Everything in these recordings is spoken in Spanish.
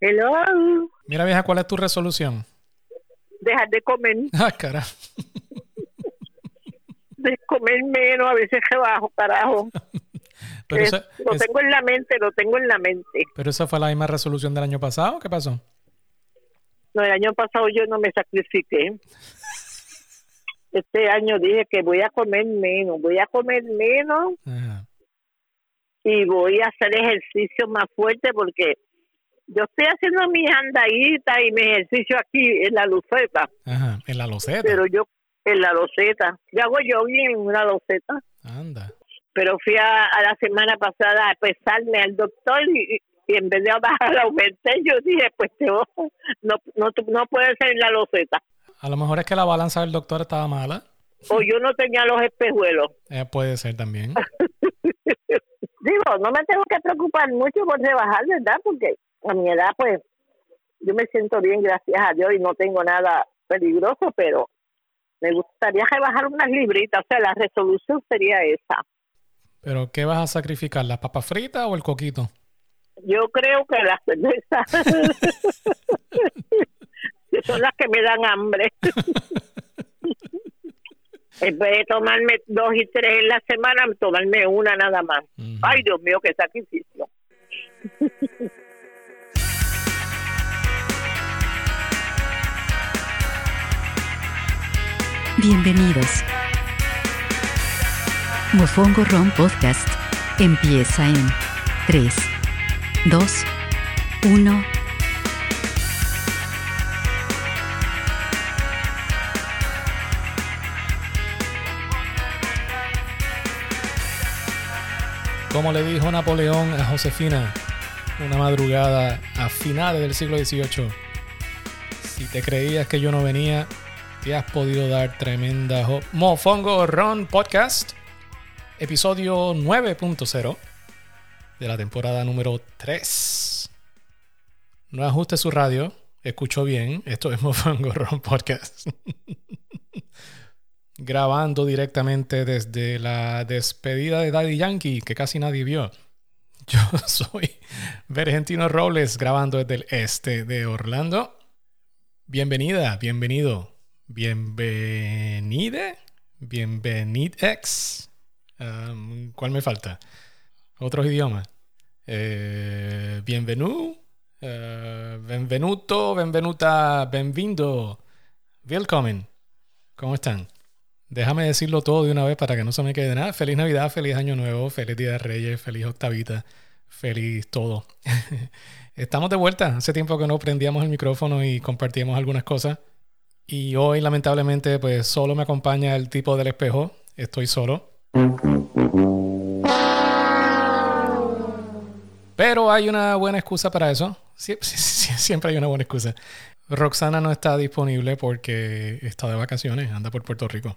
Hello. Mira, vieja, ¿cuál es tu resolución? Dejar de comer, Ah, cara. de comer menos, a veces rebajo, carajo. Pero, esa, lo es- tengo en la mente, lo tengo en la mente. pero esa fue la misma resolución del año pasado. ¿Qué pasó? No, el año pasado yo no me sacrifiqué. Este año dije que voy a comer menos, voy a comer menos Ajá. y voy a hacer ejercicio más fuerte porque yo estoy haciendo mis andaditas y mi ejercicio aquí en la luceta, Ajá. En la loseta. pero yo en la loseta. Yo hago jogging en una loseta, Anda. pero fui a, a la semana pasada a pesarme al doctor y, y en vez de bajar aumenté, yo dije, pues te no, no, no puede ser en la loseta. A lo mejor es que la balanza del doctor estaba mala. O yo no tenía los espejuelos. Eh, puede ser también. Digo, no me tengo que preocupar mucho por rebajar, ¿verdad? Porque a mi edad, pues, yo me siento bien, gracias a Dios, y no tengo nada peligroso, pero me gustaría rebajar unas libritas. O sea, la resolución sería esa. Pero, ¿qué vas a sacrificar? ¿Las papas fritas o el coquito? Yo creo que las cervezas que son las que me dan hambre. en vez de tomarme dos y tres en la semana, tomarme una nada más. Ay, Dios mío, qué sacrificio. Bienvenidos. Mofongo Ron Podcast empieza en 3, 2, 1. Como le dijo Napoleón a Josefina una madrugada a finales del siglo XVIII, si te creías que yo no venía, te has podido dar tremenda Mofongo Ron Podcast, episodio 9.0 de la temporada número 3. No ajuste su radio, escuchó bien, esto es Mofongo Ron Podcast. grabando directamente desde la despedida de Daddy Yankee, que casi nadie vio. Yo soy Vergentino Robles, grabando desde el este de Orlando. Bienvenida, bienvenido, bienvenide, bienvenidex. ¿Cuál me falta? Otros idiomas. Eh, bienvenu, eh, benvenuto, benvenuta, benvindo, willkommen. ¿Cómo están? Déjame decirlo todo de una vez para que no se me quede nada. Feliz Navidad, feliz Año Nuevo, feliz Día de Reyes, feliz Octavita, feliz todo. Estamos de vuelta. Hace tiempo que no prendíamos el micrófono y compartíamos algunas cosas. Y hoy, lamentablemente, pues solo me acompaña el tipo del espejo. Estoy solo. Pero hay una buena excusa para eso. Sie- sie- sie- Siempre hay una buena excusa. Roxana no está disponible porque está de vacaciones, anda por Puerto Rico.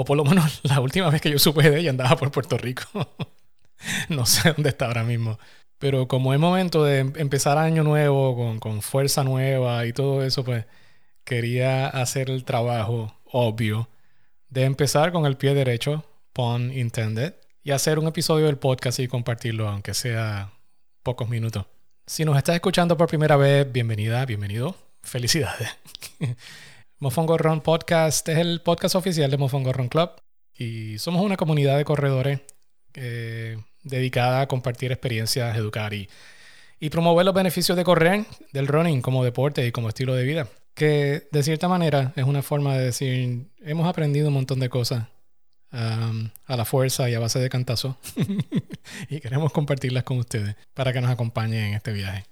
O por lo menos la última vez que yo supe de ella andaba por Puerto Rico. no sé dónde está ahora mismo. Pero como es momento de em- empezar año nuevo, con, con fuerza nueva y todo eso, pues quería hacer el trabajo obvio de empezar con el pie derecho, pun intended, y hacer un episodio del podcast y compartirlo, aunque sea pocos minutos. Si nos estás escuchando por primera vez, bienvenida, bienvenido. Felicidades. Mofongo Run Podcast es el podcast oficial de Mofongo Run Club y somos una comunidad de corredores eh, dedicada a compartir experiencias, educar y, y promover los beneficios de correr, del running como deporte y como estilo de vida. Que de cierta manera es una forma de decir, hemos aprendido un montón de cosas um, a la fuerza y a base de cantazo y queremos compartirlas con ustedes para que nos acompañen en este viaje.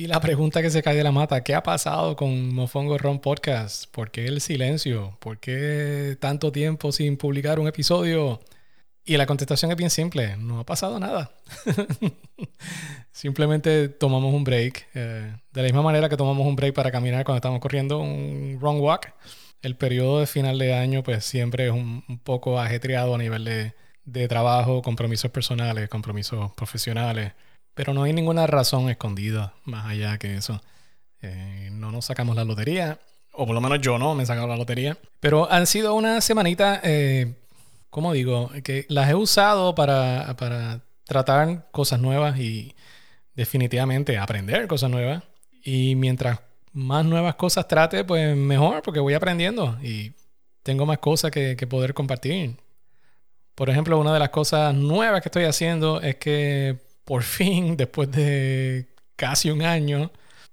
Y la pregunta que se cae de la mata, ¿qué ha pasado con Mofongo Ron Podcast? ¿Por qué el silencio? ¿Por qué tanto tiempo sin publicar un episodio? Y la contestación es bien simple, no ha pasado nada. Simplemente tomamos un break. eh, de la misma manera que tomamos un break para caminar cuando estamos corriendo un wrong walk. El periodo de final de año pues siempre es un, un poco ajetreado a nivel de, de trabajo, compromisos personales, compromisos profesionales. Pero no hay ninguna razón escondida más allá que eso. Eh, no nos sacamos la lotería, o por lo menos yo no me he sacado la lotería. Pero han sido una semanita, eh, ¿cómo digo? Que las he usado para, para tratar cosas nuevas y definitivamente aprender cosas nuevas. Y mientras más nuevas cosas trate, pues mejor, porque voy aprendiendo y tengo más cosas que, que poder compartir. Por ejemplo, una de las cosas nuevas que estoy haciendo es que por fin, después de casi un año,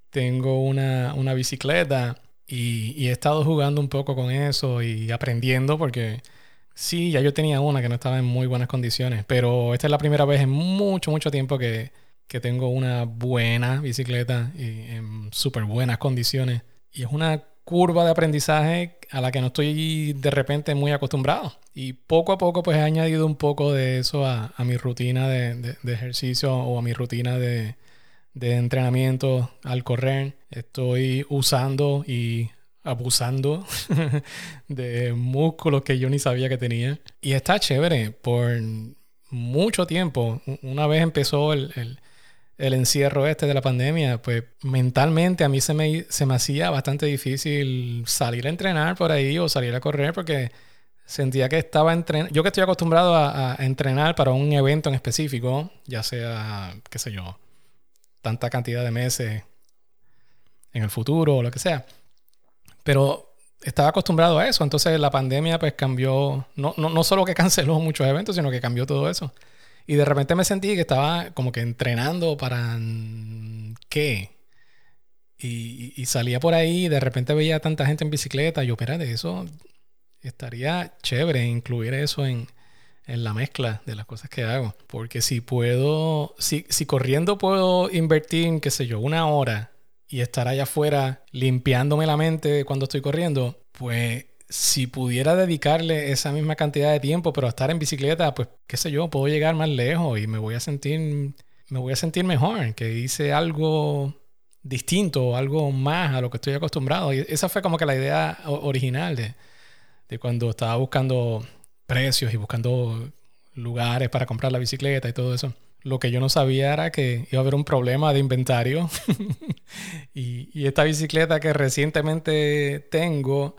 tengo una, una bicicleta y, y, he estado jugando un poco con eso y aprendiendo porque sí, ya yo tenía una que no estaba en muy buenas condiciones, pero esta es la primera vez en mucho, mucho tiempo que, que tengo una buena bicicleta y en súper buenas condiciones. Y es una curva de aprendizaje a la que no estoy de repente muy acostumbrado. Y poco a poco pues he añadido un poco de eso a, mi rutina de, de, ejercicio o a mi rutina de, de entrenamiento al correr. Estoy usando y abusando de músculos que yo ni sabía que tenía. Y está chévere por mucho tiempo. Una vez empezó el, el encierro este de la pandemia, pues mentalmente a mí se me, se me hacía bastante difícil salir a entrenar por ahí o salir a correr porque sentía que estaba entrenando. Yo que estoy acostumbrado a, a, entrenar para un evento en específico, ya sea, qué sé yo, tanta cantidad de meses en el futuro o lo que sea. Pero estaba acostumbrado a eso. Entonces la pandemia pues cambió, no, no, no solo que canceló muchos eventos, sino que cambió todo eso. Y de repente me sentí que estaba como que entrenando para qué. Y, y, salía por ahí y de repente veía tanta gente en bicicleta. Yo, espérate, eso estaría chévere incluir eso en, en, la mezcla de las cosas que hago. Porque si puedo, si, si corriendo puedo invertir, qué sé yo, una hora y estar allá afuera limpiándome la mente cuando estoy corriendo, pues si pudiera dedicarle esa misma cantidad de tiempo, pero estar en bicicleta, pues qué sé yo, puedo llegar más lejos y me voy a sentir, me voy a sentir mejor, que hice algo distinto, algo más a lo que estoy acostumbrado. Y esa fue como que la idea original de, de cuando estaba buscando precios y buscando lugares para comprar la bicicleta y todo eso. Lo que yo no sabía era que iba a haber un problema de inventario. y, y, esta bicicleta que recientemente tengo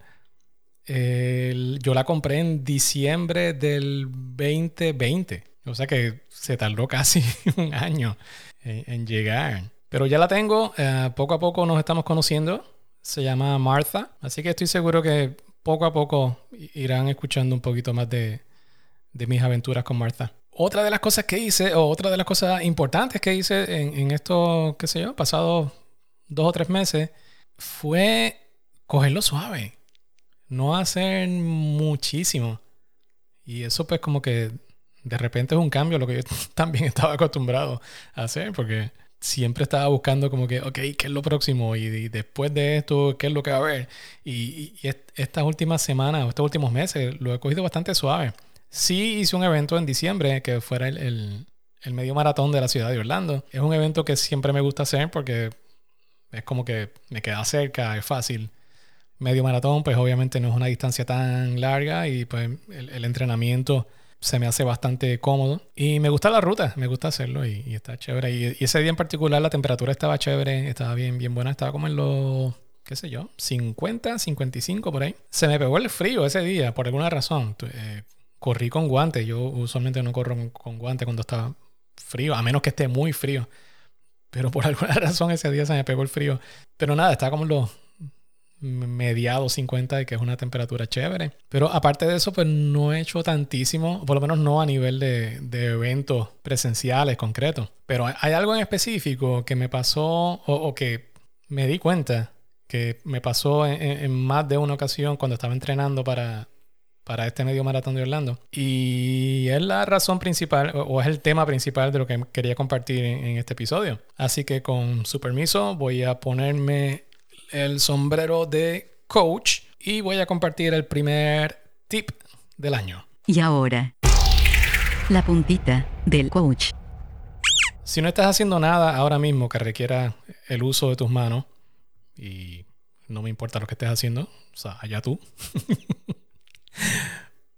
yo la compré en diciembre del 2020. O sea que se tardó casi un año en, llegar. Pero ya la tengo. Eh, poco a poco nos estamos conociendo. Se llama Martha. Así que estoy seguro que poco a poco irán escuchando un poquito más de, de mis aventuras con Martha. Otra de las cosas que hice, o otra de las cosas importantes que hice en, en estos, qué sé yo, pasados dos o tres meses, fue cogerlo suave no hacer muchísimo. Y eso pues como que de repente es un cambio a lo que yo también estaba acostumbrado a hacer, porque siempre estaba buscando como que, ok, ¿qué es lo próximo? Y, después de esto, ¿qué es lo que va a haber? Y, estas últimas semanas o estos últimos meses lo he cogido bastante suave. Sí hice un evento en diciembre que fuera el, el, el medio maratón de la ciudad de Orlando. Es un evento que siempre me gusta hacer porque es como que me queda cerca, es fácil medio maratón, pues obviamente no es una distancia tan larga y pues el, entrenamiento se me hace bastante cómodo. Y me gusta la ruta, me gusta hacerlo y, está chévere. Y, ese día en particular la temperatura estaba chévere, estaba bien, bien buena, estaba como en los, qué sé yo, 50, 55 por ahí. Se me pegó el frío ese día, por alguna razón. Eh, corrí con guantes, yo usualmente no corro con guantes cuando está frío, a menos que esté muy frío. Pero por alguna razón ese día se me pegó el frío. Pero nada, estaba como en los mediados 50 y que es una temperatura chévere. Pero aparte de eso, pues no he hecho tantísimo, por lo menos no a nivel de, de eventos presenciales concretos. Pero hay algo en específico que me pasó o, que me di cuenta que me pasó en, más de una ocasión cuando estaba entrenando para, para este medio maratón de Orlando. Y es la razón principal o es el tema principal de lo que quería compartir en este episodio. Así que con su permiso voy a ponerme el sombrero de coach y voy a compartir el primer tip del año. Y ahora, la puntita del coach. Si no estás haciendo nada ahora mismo que requiera el uso de tus manos, y no me importa lo que estés haciendo, o sea, allá tú.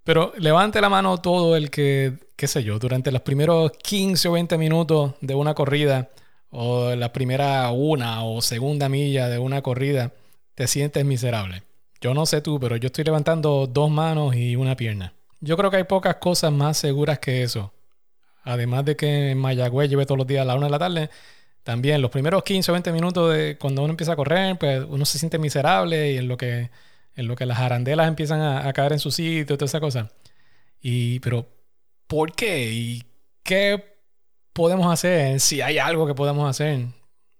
Pero levante la mano todo el que, qué sé yo, durante los primeros 15 o 20 minutos de una corrida o la primera una o segunda milla de una corrida, te sientes miserable. Yo no sé tú, pero yo estoy levantando dos manos y una pierna. Yo creo que hay pocas cosas más seguras que eso. Además de que en Mayagüez lleve todos los días a la una de la tarde, También los primeros 15 o 20 minutos de cuando uno empieza a correr, pues uno se siente miserable y en lo que, en lo que las arandelas empiezan a, caer en su sitio toda esa cosa. Y, pero, ¿por qué? ¿Y qué podemos hacer? Si hay algo que podemos hacer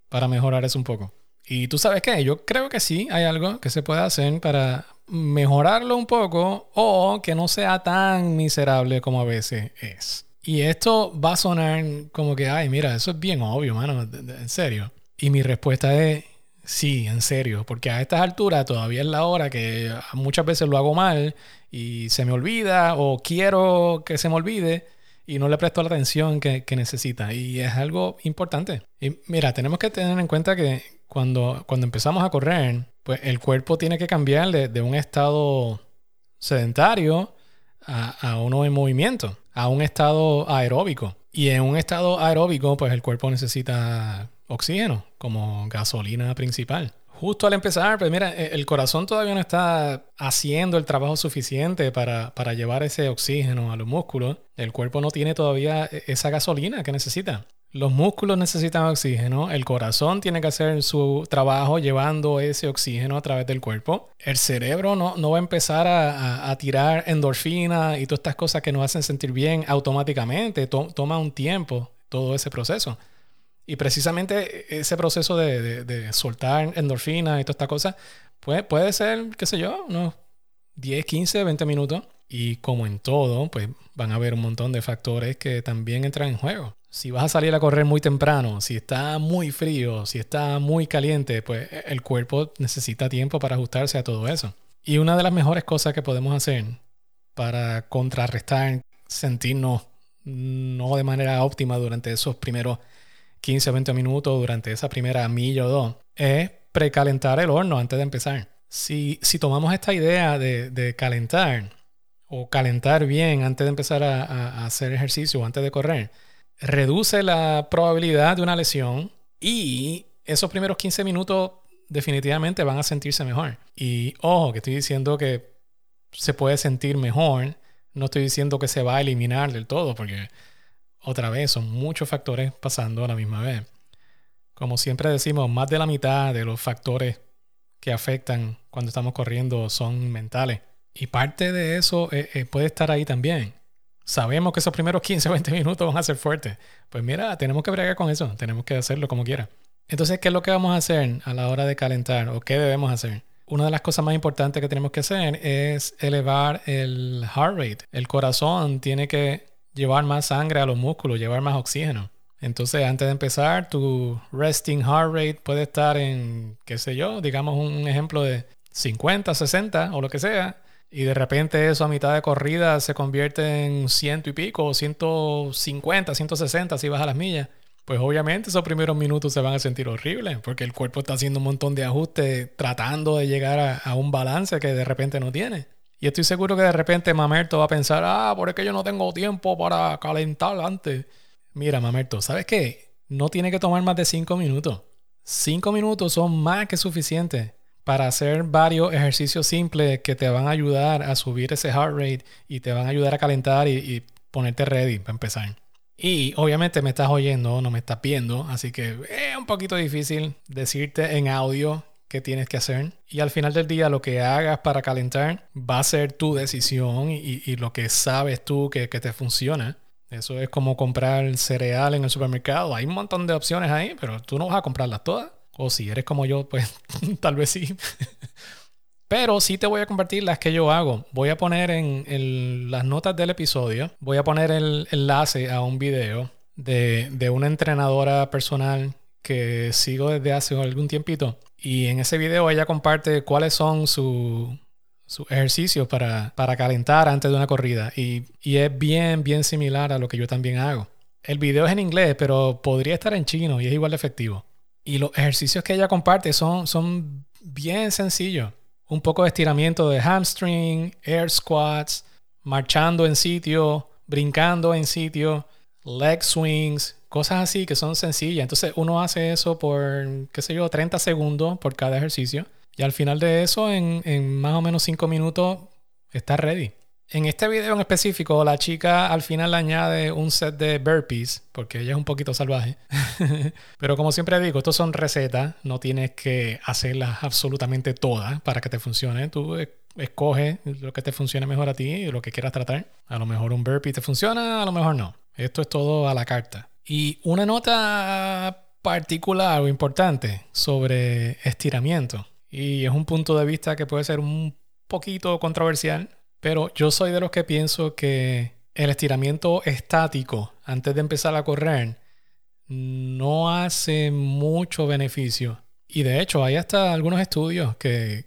para mejorar eso un poco. Y tú sabes qué, yo creo que sí hay algo que se puede hacer para mejorarlo un poco o que no sea tan miserable como a veces es. Y esto va a sonar como que, ay, mira, eso es bien obvio, mano, en serio. Y mi respuesta es, sí, en serio, porque a estas alturas todavía es la hora que muchas veces lo hago mal y se me olvida o quiero que se me olvide y no le presto la atención que, necesita. Y es algo importante. Y mira, tenemos que tener en cuenta que cuando, cuando empezamos a correr, pues el cuerpo tiene que cambiar de, un estado sedentario a, a uno en movimiento a un estado aeróbico. Y en un estado aeróbico, pues el cuerpo necesita oxígeno como gasolina principal. Justo al empezar, pues mira, e, el corazón todavía no está haciendo el trabajo suficiente para, para llevar ese oxígeno a los músculos. El cuerpo no tiene todavía e, esa gasolina que necesita. Los músculos necesitan oxígeno, el corazón tiene que hacer su trabajo llevando ese oxígeno a través del cuerpo. El cerebro no, no va a empezar a, tirar endorfina y todas estas cosas que nos hacen sentir bien automáticamente. toma un tiempo todo ese proceso. Y precisamente ese proceso de, soltar endorfina y todas estas cosas puede, puede ser, qué sé yo, unos 10, 15, 20 minutos. Y como en todo, pues van a haber un montón de factores que también entran en juego si vas a salir a correr muy temprano, si está muy frío, si está muy caliente, pues e, el cuerpo necesita tiempo para ajustarse a todo eso. Y una de las mejores cosas que podemos hacer para contrarrestar sentirnos no de manera óptima durante esos primeros 15 o 20 minutos, durante esa primera milla o dos, es precalentar el horno antes de empezar. Si, si tomamos esta idea de, calentar o calentar bien antes de empezar a, a hacer ejercicio o antes de correr, reduce la probabilidad de una lesión y esos primeros 15 minutos definitivamente van a sentirse mejor. Y ojo, que estoy diciendo que se puede sentir mejor, no estoy diciendo que se va a eliminar del todo, porque otra vez son muchos factores pasando a la misma vez. Como siempre decimos, más de la mitad de los factores que afectan cuando estamos corriendo son mentales. Y parte de eso eh, eh, puede estar ahí también sabemos que esos primeros 15 o 20 minutos van a ser fuertes. Pues mira, tenemos que bregar con eso, tenemos que hacerlo como quiera. Entonces, ¿qué es lo que vamos a hacer a la hora de calentar o qué debemos hacer? Una de las cosas más importantes que tenemos que hacer es elevar el heart rate. El corazón tiene que llevar más sangre a los músculos, llevar más oxígeno. Entonces, antes de empezar, tu resting heart rate puede estar en, qué sé yo, digamos un ejemplo de 50, 60 o lo que sea y de repente eso a mitad de corrida se convierte en ciento y pico, 150, 160 si vas a las millas, pues obviamente esos primeros minutos se van a sentir horribles porque el cuerpo está haciendo un montón de ajustes tratando de llegar a, un balance que de repente no tiene. Y estoy seguro que de repente Mamerto va a pensar, ah, por es que yo no tengo tiempo para calentar antes. Mira, Mamerto, ¿sabes qué? No tiene que tomar más de 5 minutos. 5 minutos son más que suficientes para hacer varios ejercicios simples que te van a ayudar a subir ese heart rate y te van a ayudar a calentar y, ponerte ready para empezar. Y obviamente me estás oyendo, no me estás viendo, así que es un poquito difícil decirte en audio qué tienes que hacer. Y al final del día lo que hagas para calentar va a ser tu decisión y, lo que sabes tú que, que te funciona. Eso es como comprar cereal en el supermercado. Hay un montón de opciones ahí, pero tú no vas a comprarlas todas. O si eres como yo, pues tal vez sí. Pero sí te voy a compartir las que yo hago. Voy a poner en, las notas del episodio, voy a poner el enlace a un video de, de, una entrenadora personal que sigo desde hace algún tiempito. Y en ese video ella comparte cuáles son sus ejercicios para, para, calentar antes de una corrida. Y, y es bien, bien similar a lo que yo también hago. El video es en inglés, pero podría estar en chino y es igual de efectivo. Y los ejercicios que ella comparte son, son bien sencillos. Un poco de estiramiento de hamstring, air squats, marchando en sitio, brincando en sitio, leg swings, cosas así que son sencillas. Entonces uno hace eso por, qué sé yo, 30 segundos por cada ejercicio. Y al final de eso, en, en más o menos 5 minutos, está ready. En este video en específico, la chica al final añade un set de burpees, porque ella es un poquito salvaje. Pero como siempre digo, estos son recetas, no tienes que hacerlas absolutamente todas para que te funcione. Tú escoges lo que te funcione mejor a ti y lo que quieras tratar. A lo mejor un burpee te funciona, a lo mejor no. Esto es todo a la carta. Y una nota particular o importante sobre estiramiento. Y es un punto de vista que puede ser un poquito controversial, pero yo soy de los que pienso que el estiramiento estático antes de empezar a correr no hace mucho beneficio. Y de hecho hay hasta algunos estudios que,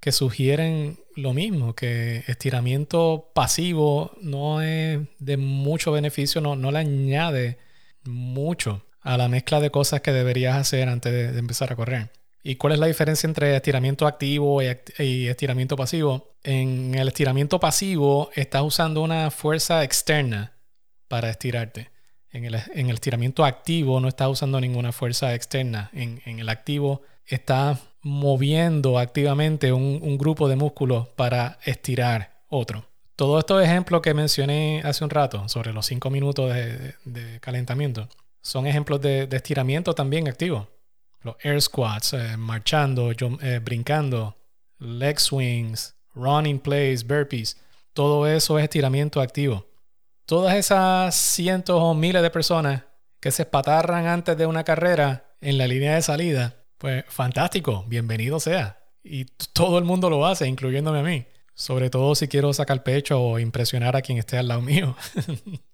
que sugieren lo mismo, que estiramiento pasivo no es de mucho beneficio, no, no le añade mucho a la mezcla de cosas que deberías hacer antes de, empezar a correr. ¿Y cuál es la diferencia entre estiramiento activo y, estiramiento pasivo? En el estiramiento pasivo estás usando una fuerza externa para estirarte. En el, estiramiento activo no estás usando ninguna fuerza externa. En, el activo estás moviendo activamente un, grupo de músculos para estirar otro. Todos estos ejemplos que mencioné hace un rato sobre los 5 minutos de calentamiento son ejemplos de, estiramiento también activo. Los air squats, eh, marchando, eh, brincando, leg swings, running plays, burpees. Todo eso es estiramiento activo. Todas esas cientos o miles de personas que se espatarran antes de una carrera en la línea de salida, pues fantástico, bienvenido sea. Y todo el mundo lo hace, incluyéndome a mí. Sobre todo si quiero sacar pecho o impresionar a quien esté al lado mío.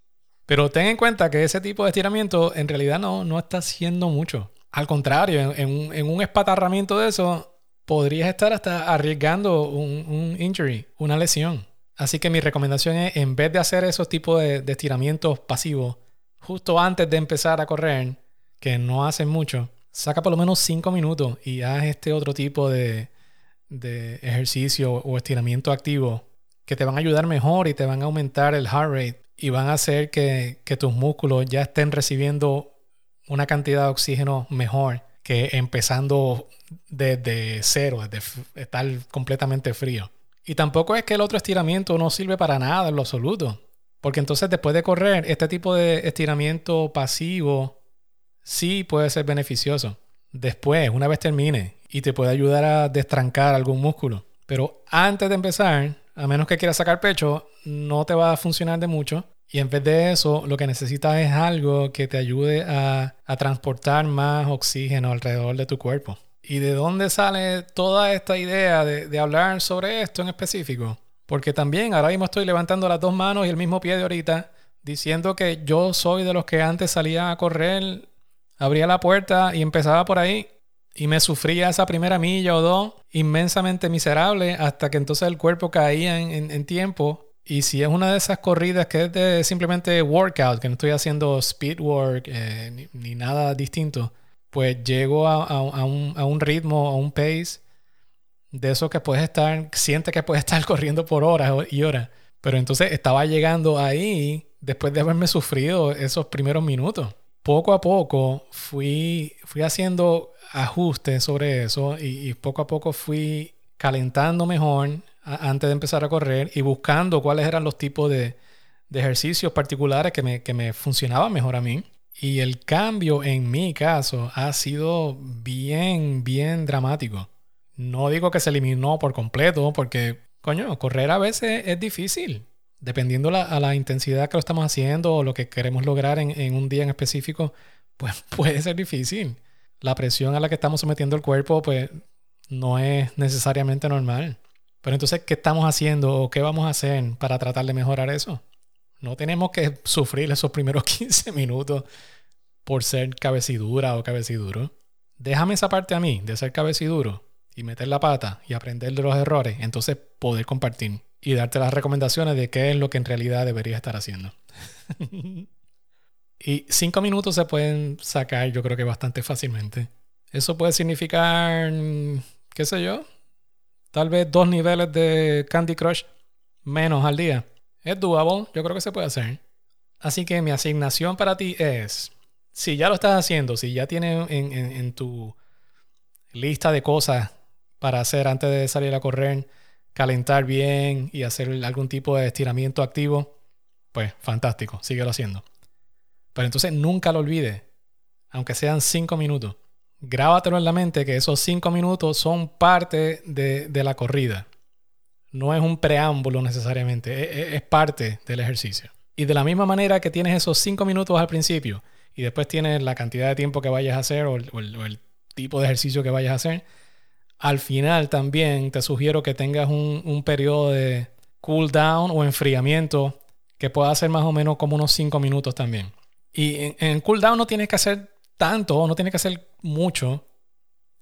Pero ten en cuenta que ese tipo de estiramiento en realidad no, no está haciendo mucho. Al contrario, en, un espatarramiento de eso, podrías estar hasta arriesgando un, injury, una lesión. Así que mi recomendación es, en vez de hacer esos tipos de, estiramientos pasivos, justo antes de empezar a correr, que no hacen mucho, saca por lo menos 5 minutos y haz este otro tipo de, de ejercicio o estiramiento activo que te van a ayudar mejor y te van a aumentar el heart rate y van a hacer que, tus músculos ya estén recibiendo una cantidad de oxígeno mejor que empezando desde cero, desde estar completamente frío. Y tampoco es que el otro estiramiento no sirve para nada en lo absoluto. Porque entonces después de correr, este tipo de estiramiento pasivo sí puede ser beneficioso. Después, una vez termine, y te puede ayudar a destrancar algún músculo. Pero antes de empezar, a menos que quieras sacar pecho, no te va a funcionar de mucho. Y en vez de eso, lo que necesitas es algo que te ayude a, transportar más oxígeno alrededor de tu cuerpo. ¿Y de dónde sale toda esta idea de, de, hablar sobre esto en específico? Porque también ahora mismo estoy levantando las dos manos y el mismo pie de ahorita, diciendo que yo soy de los que antes salía a correr, abría la puerta y empezaba por ahí y me sufría esa primera milla o dos inmensamente miserable hasta que entonces el cuerpo caía en, tiempo. Y si es una de esas corridas que es de simplemente workout, que no estoy haciendo speed work eh, ni, nada distinto, pues llego a, un, ritmo, a un pace de eso que puedes estar, siente que puedes estar corriendo por horas y horas. Pero entonces estaba llegando ahí después de haberme sufrido esos primeros minutos. Poco a poco fui, fui haciendo ajustes sobre eso y, poco a poco fui calentando mejor antes de empezar a correr y buscando cuáles eran los tipos de, ejercicios particulares que me, que me funcionaban mejor a mí. Y el cambio en mi caso ha sido bien, bien dramático. No digo que se eliminó por completo, porque, coño, correr a veces es difícil. Dependiendo la, a la intensidad que lo estamos haciendo o lo que queremos lograr en, en un día en específico, pues puede ser difícil la presión a la que estamos sometiendo el cuerpo, pues no es necesariamente normal. Pero entonces, ¿qué estamos haciendo o qué vamos a hacer para tratar de mejorar eso? No tenemos que sufrir esos primeros 15 minutos por ser cabecidura o cabeciduro. Déjame esa parte a mí de ser cabeciduro y meter la pata y aprender de los errores, entonces poder compartir y darte las recomendaciones de qué es lo que en realidad deberías estar haciendo. Y cinco minutos se pueden sacar, yo creo que bastante fácilmente. Eso puede significar, qué sé yo, tal vez dos niveles de Candy Crush menos al día. Es doable, yo creo que se puede hacer. Así que mi asignación para ti es, si ya lo estás haciendo, si ya tienes en, en tu lista de cosas para hacer antes de salir a correr, calentar bien y hacer algún tipo de estiramiento activo, pues fantástico, síguelo haciendo. Pero entonces nunca lo olvides. aunque sean cinco minutos. Grábatelo en la mente que esos cinco minutos son parte de, de la corrida. No es un preámbulo necesariamente, es, es- es parte del ejercicio. Y de la misma manera que tienes esos cinco minutos al principio y después tienes la cantidad de tiempo que vayas a hacer o el, tipo de ejercicio que vayas a hacer, al final también te sugiero que tengas un, un periodo de cool down o enfriamiento que pueda ser más o menos como unos 5 minutos también. Y en, en cool down no tienes que hacer tanto, no tienes que hacer mucho.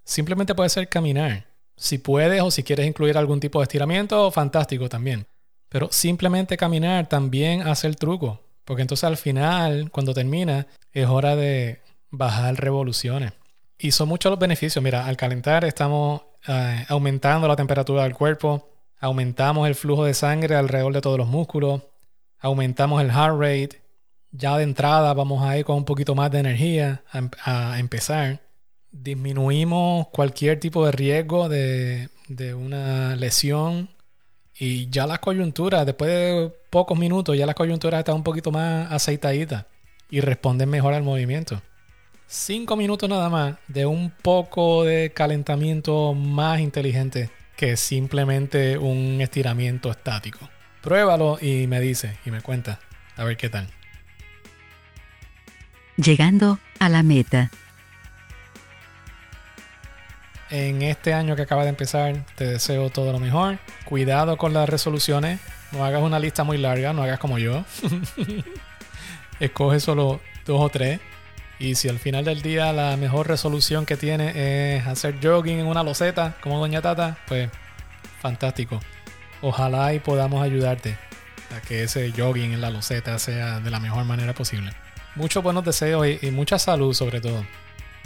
Simplemente puede ser caminar. Si puedes o si quieres incluir algún tipo de estiramiento, fantástico también. Pero simplemente caminar también hace el truco. Porque entonces al final, cuando termina, es hora de bajar revoluciones. Y son muchos los beneficios. Mira, al calentar estamos eh, aumentando la temperatura del cuerpo, aumentamos el flujo de sangre alrededor de todos los músculos, aumentamos el heart rate. Ya de entrada vamos a ir con un poquito más de energía a, em- a empezar. Disminuimos cualquier tipo de riesgo de, de una lesión. Y ya las coyunturas, después de pocos minutos, ya las coyunturas están un poquito más aceitaditas y responden mejor al movimiento. Cinco minutos nada más de un poco de calentamiento más inteligente que simplemente un estiramiento estático. Pruébalo y me dice y me cuenta. A ver qué tal. Llegando a la meta. En este año que acaba de empezar, te deseo todo lo mejor. Cuidado con las resoluciones. No hagas una lista muy larga, no hagas como yo. Escoge solo dos o tres. Y si al final del día la mejor resolución que tiene es hacer jogging en una loseta, como Doña Tata, pues fantástico. Ojalá y podamos ayudarte a que ese jogging en la loseta sea de la mejor manera posible. Muchos buenos deseos y, mucha salud sobre todo.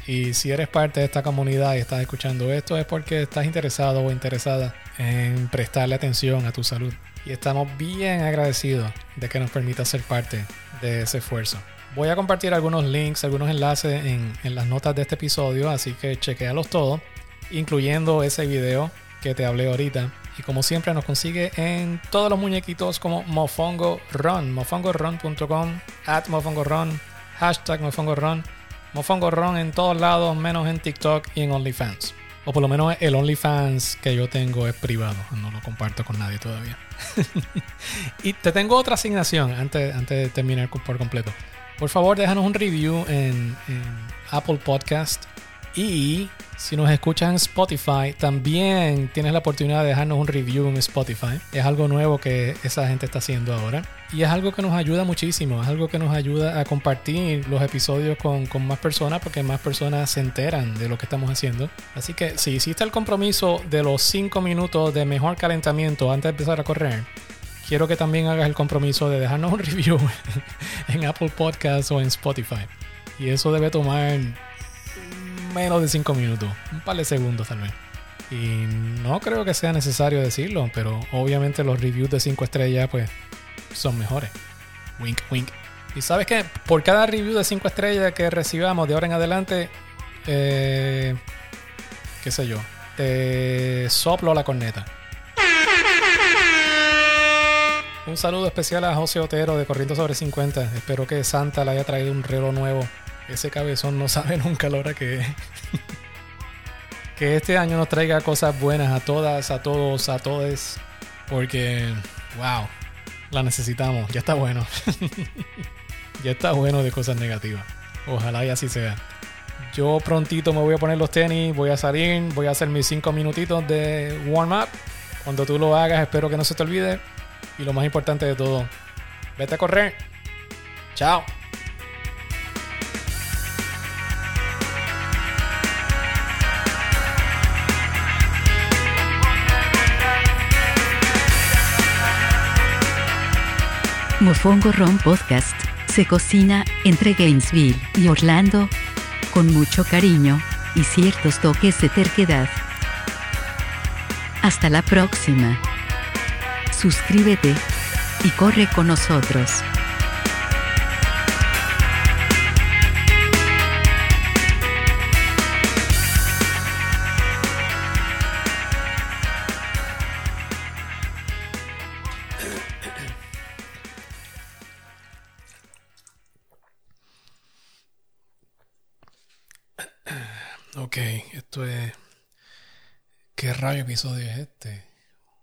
Y si eres parte de esta comunidad y estás escuchando esto es porque estás interesado o interesada en prestarle atención a tu salud. Y estamos bien agradecidos de que nos permita ser parte de ese esfuerzo. Voy a compartir algunos links, algunos enlaces en, en las notas de este episodio, así que chequealos todos, incluyendo ese video que te hablé ahorita. Y como siempre nos consigue en todos los muñequitos como Mofongo Run, mofongoron.com, at Mofongo Run, hashtag Mofongo Run, Mofongo Run en todos lados, menos en TikTok y en OnlyFans. O por lo menos el OnlyFans que yo tengo es privado, no lo comparto con nadie todavía. y te tengo otra asignación antes, antes de terminar por completo. Por favor, déjanos un review en Apple Podcast. Y si nos escuchas en Spotify, también tienes la oportunidad de dejarnos un review en Spotify. Es algo nuevo que esa gente está haciendo ahora. Y es algo que nos ayuda muchísimo. Es algo que nos ayuda a compartir los episodios con, con más personas porque más personas se enteran de lo que estamos haciendo. Así que si hiciste el compromiso de los 5 minutos de mejor calentamiento antes de empezar a correr, quiero que también hagas el compromiso de dejarnos un review en Apple Podcasts o en Spotify. Y eso debe tomar menos de 5 minutos, un par de segundos tal vez. Y no creo que sea necesario decirlo, pero obviamente los reviews de 5 estrellas pues son mejores. Wink, wink. Y sabes que por cada review de 5 estrellas que recibamos de ahora en adelante, eh, qué sé yo, soplo la corneta. Un saludo especial a José Otero de Corriendo sobre 50. Espero que Santa le haya traído un reloj nuevo. Ese cabezón no sabe nunca la hora que que este año nos traiga cosas buenas a todas, a todos, a todes. Porque, wow, la necesitamos. Ya está bueno. ya está bueno de cosas negativas. Ojalá y así sea. Yo prontito me voy a poner los tenis, voy a salir, voy a hacer mis 5 minutitos de warm up. Cuando tú lo hagas, espero que no se te olvide. Y lo más importante de todo, vete a correr. Chao. Mofongo Ron Podcast se cocina entre Gainesville y Orlando con mucho cariño y ciertos toques de terquedad. Hasta la próxima. Suscríbete y corre con nosotros. ¿Qué rayo episodio es este?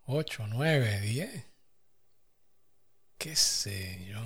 ¿8, 9, 10? ¿Qué sé yo?